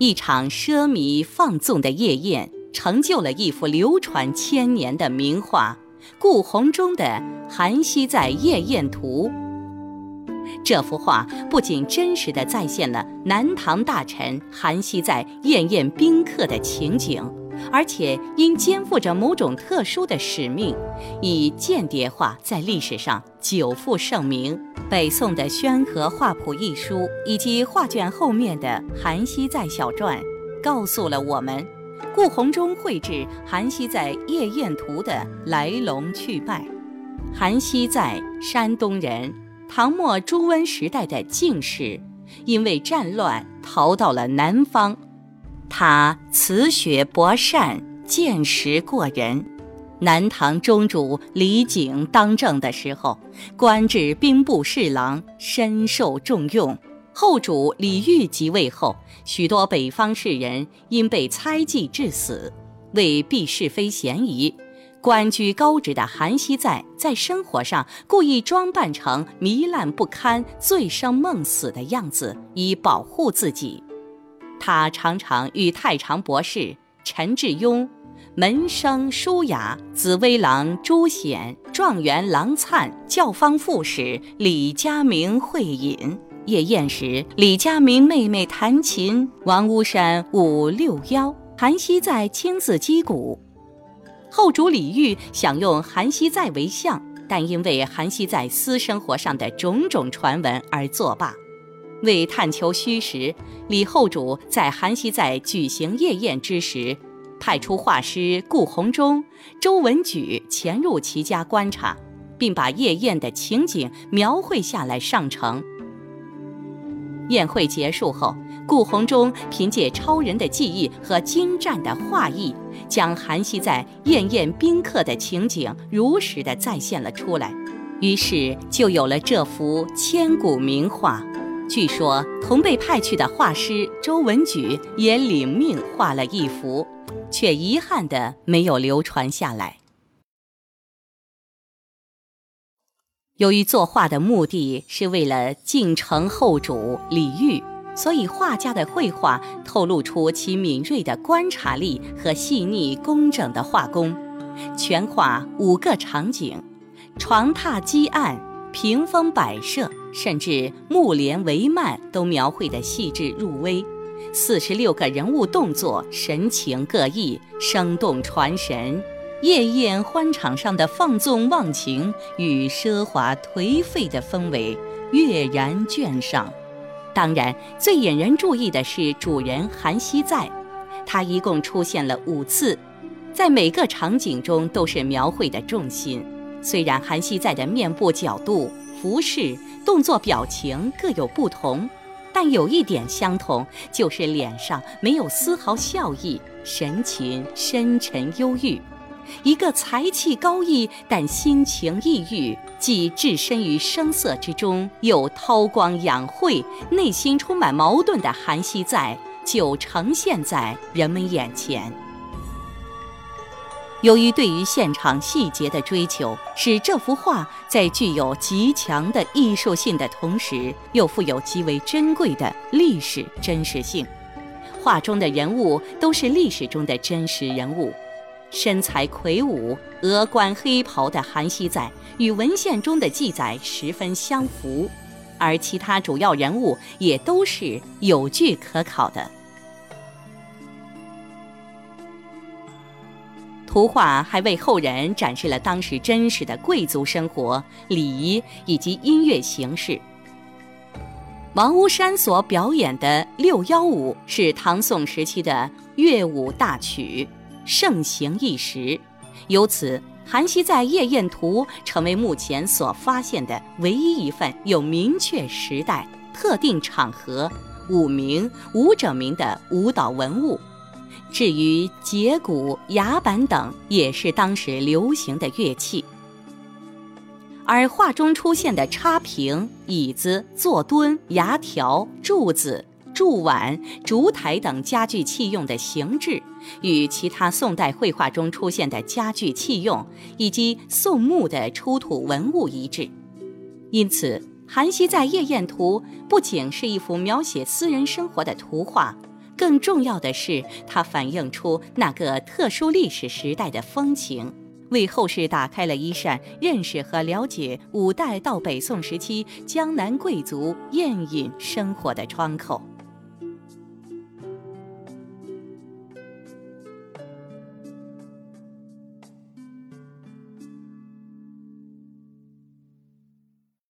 一场奢靡放纵的夜宴，成就了一幅流传千年的名画——顾闳中的《韩熙载夜宴图》。这幅画不仅真实地再现了南唐大臣韩熙载宴宴宾客的情景。而且因肩负着某种特殊的使命，以间谍画在历史上久负盛名。北宋的《宣和画谱》一书以及画卷后面的《韩熙载小传》，告诉了我们顾闳中绘制《韩熙载夜宴图》的来龙去脉。韩熙载，山东人，唐末朱温时代的进士，因为战乱逃到了南方。他慈学博善，见识过人。南唐中主李璟当政的时候，官至兵部侍郎，深受重用。后主李煜即位后，许多北方士人因被猜忌致死。为避是非嫌疑，官居高职的韩熙载在生活上故意装扮成糜烂不堪、醉生梦死的样子，以保护自己。他常常与太常博士陈志庸、门生舒雅、紫微郎朱显、状元郎粲、教坊副使李家明会饮。夜宴时，李家明妹妹弹琴，王屋山舞六幺，韩熙载亲自击鼓。后主李煜想用韩熙载为相，但因为韩熙载私生活上的种种传闻而作罢。为探求虚实，李后主在韩熙载举行夜宴之时，派出画师顾闳中、周文举潜入其家观察，并把夜宴的情景描绘下来上呈。宴会结束后，顾闳中凭借超人的技艺和精湛的画艺，将韩熙载宴宴宾客的情景如实的再现了出来，于是就有了这幅千古名画。据说，同被派去的画师周文举也领命画了一幅，却遗憾的没有流传下来。由于作画的目的是为了敬承后主李煜，所以画家的绘画透露出其敏锐的观察力和细腻工整的画工。全画五个场景，床榻几案。屏风摆设，甚至木帘帷幔，都描绘得细致入微。四十六个人物动作，神情各异，生动传神。夜宴欢场上的放纵忘情与奢华颓废的氛围跃然卷上。当然，最引人注意的是主人韩熙载，他一共出现了五次，在每个场景中都是描绘的重心。虽然韩熙载的面部角度、服饰、动作、表情各有不同，但有一点相同，就是脸上没有丝毫笑意，神情深沉忧郁。一个才气高逸但心情抑郁，既置身于声色之中，又韬光养晦，内心充满矛盾的韩熙载，就呈现在人们眼前。由于对于现场细节的追求，使这幅画在具有极强的艺术性的同时，又富有极为珍贵的历史真实性。画中的人物都是历史中的真实人物，身材魁梧、额冠黑袍的韩熙载与文献中的记载十分相符，而其他主要人物也都是有据可考的。图画还为后人展示了当时真实的贵族生活、礼仪以及音乐形式。王屋山所表演的六幺舞是唐宋时期的乐舞大曲，盛行一时。由此，《韩熙载夜宴图》成为目前所发现的唯一一份有明确时代、特定场合、舞名、舞者名的舞蹈文物。至于节鼓、牙板等，也是当时流行的乐器。而画中出现的插屏、椅子、坐墩、牙条、柱子、柱碗、烛台等家具器用的形制，与其他宋代绘画中出现的家具器用以及宋墓的出土文物一致。因此，《韩熙载夜宴图》不仅是一幅描写私人生活的图画。更重要的是，它反映出那个特殊历史时代的风情，为后世打开了一扇认识和了解五代到北宋时期江南贵族宴饮生活的窗口。